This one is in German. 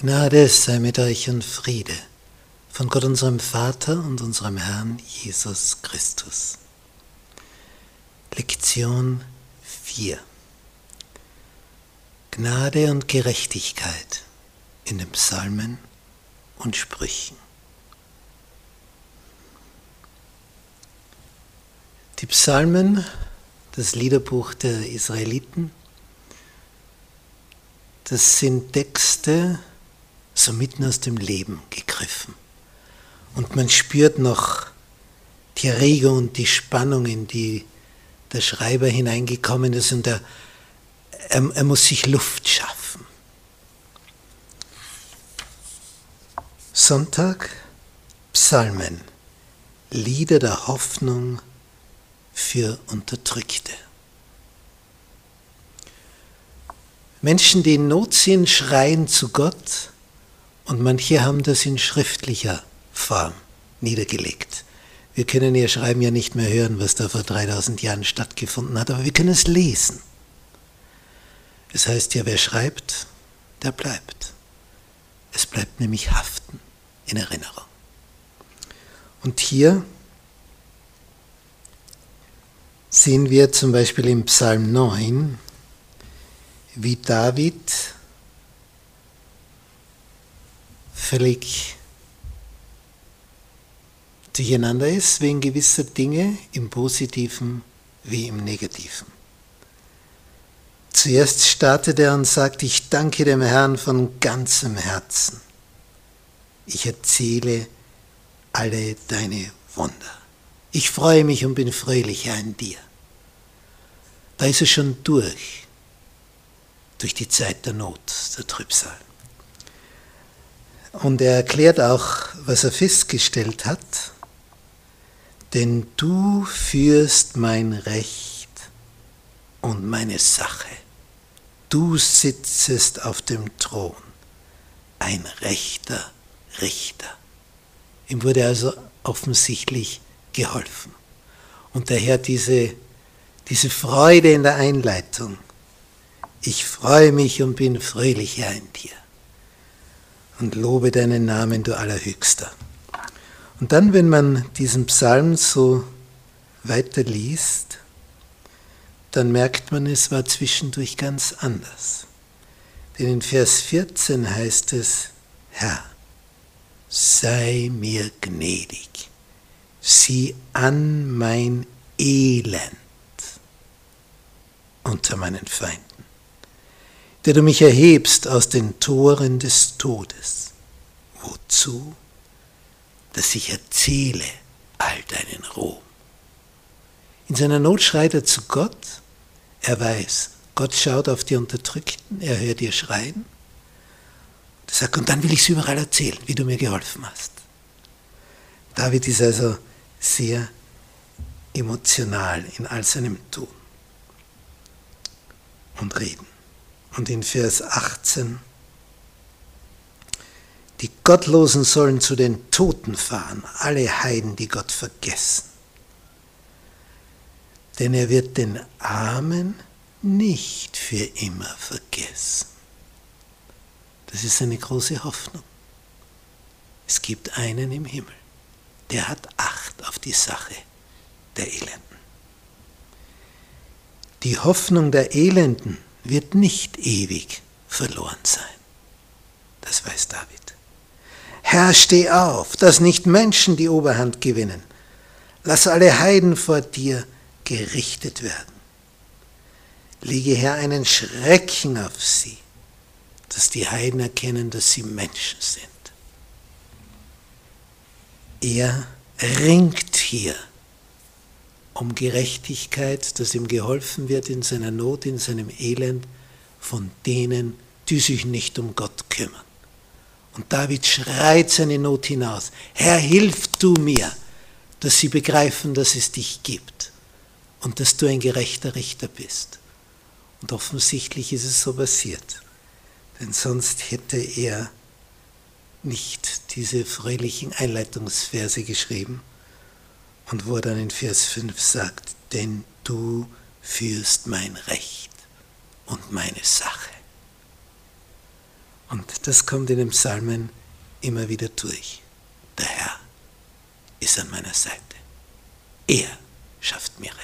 Gnade sei mit euch und Friede von Gott unserem Vater und unserem Herrn Jesus Christus. Lektion 4 Gnade und Gerechtigkeit in den Psalmen und Sprüchen. Die Psalmen, das Liederbuch der Israeliten, das sind Texte so mitten aus dem Leben gegriffen. Und man spürt noch die Erregung und die Spannung, in die der Schreiber hineingekommen ist und er, er, er muss sich Luft schaffen. Sonntag, Psalmen, Lieder der Hoffnung für Unterdrückte. Menschen, die in Not sind, schreien zu Gott und manche haben das in schriftlicher Form niedergelegt. Wir können ihr Schreiben ja nicht mehr hören, was da vor 3000 Jahren stattgefunden hat, aber wir können es lesen. Es heißt ja, wer schreibt, der bleibt. Es bleibt nämlich haften in Erinnerung. Und hier sehen wir zum Beispiel im Psalm 9, wie David völlig durcheinander ist wegen gewisser Dinge im positiven wie im negativen. Zuerst startet er und sagt, ich danke dem Herrn von ganzem Herzen. Ich erzähle alle deine Wunder. Ich freue mich und bin fröhlicher in dir. Da ist er schon durch durch die Zeit der Not, der Trübsal. Und er erklärt auch, was er festgestellt hat, denn du führst mein Recht und meine Sache. Du sitzest auf dem Thron, ein rechter Richter. Ihm wurde also offensichtlich geholfen. Und daher diese, diese Freude in der Einleitung ich freue mich und bin fröhlicher in dir und lobe deinen Namen, du Allerhöchster. Und dann, wenn man diesen Psalm so weiterliest, dann merkt man, es war zwischendurch ganz anders. Denn in Vers 14 heißt es, Herr, sei mir gnädig, sieh an mein Elend unter meinen Feinden der du mich erhebst aus den Toren des Todes. Wozu? Dass ich erzähle all deinen Ruhm. In seiner Not schreit er zu Gott. Er weiß, Gott schaut auf die Unterdrückten, er hört ihr schreien. Er sagt, und dann will ich es überall erzählen, wie du mir geholfen hast. David ist also sehr emotional in all seinem Tun und Reden und in Vers 18, die Gottlosen sollen zu den Toten fahren, alle Heiden, die Gott vergessen. Denn er wird den Armen nicht für immer vergessen. Das ist eine große Hoffnung. Es gibt einen im Himmel, der hat Acht auf die Sache der Elenden. Die Hoffnung der Elenden wird nicht ewig verloren sein. Das weiß David. Herr, steh auf, dass nicht Menschen die Oberhand gewinnen. Lass alle Heiden vor dir gerichtet werden. Lege Herr einen Schrecken auf sie, dass die Heiden erkennen, dass sie Menschen sind. Er ringt hier um Gerechtigkeit, dass ihm geholfen wird in seiner Not, in seinem Elend von denen, die sich nicht um Gott kümmern. Und David schreit seine Not hinaus. Herr, hilf du mir, dass sie begreifen, dass es dich gibt und dass du ein gerechter Richter bist. Und offensichtlich ist es so passiert, denn sonst hätte er nicht diese fröhlichen Einleitungsverse geschrieben, und wo er dann in Vers 5 sagt, denn du führst mein Recht und meine Sache. Und das kommt in den Psalmen immer wieder durch. Der Herr ist an meiner Seite. Er schafft mir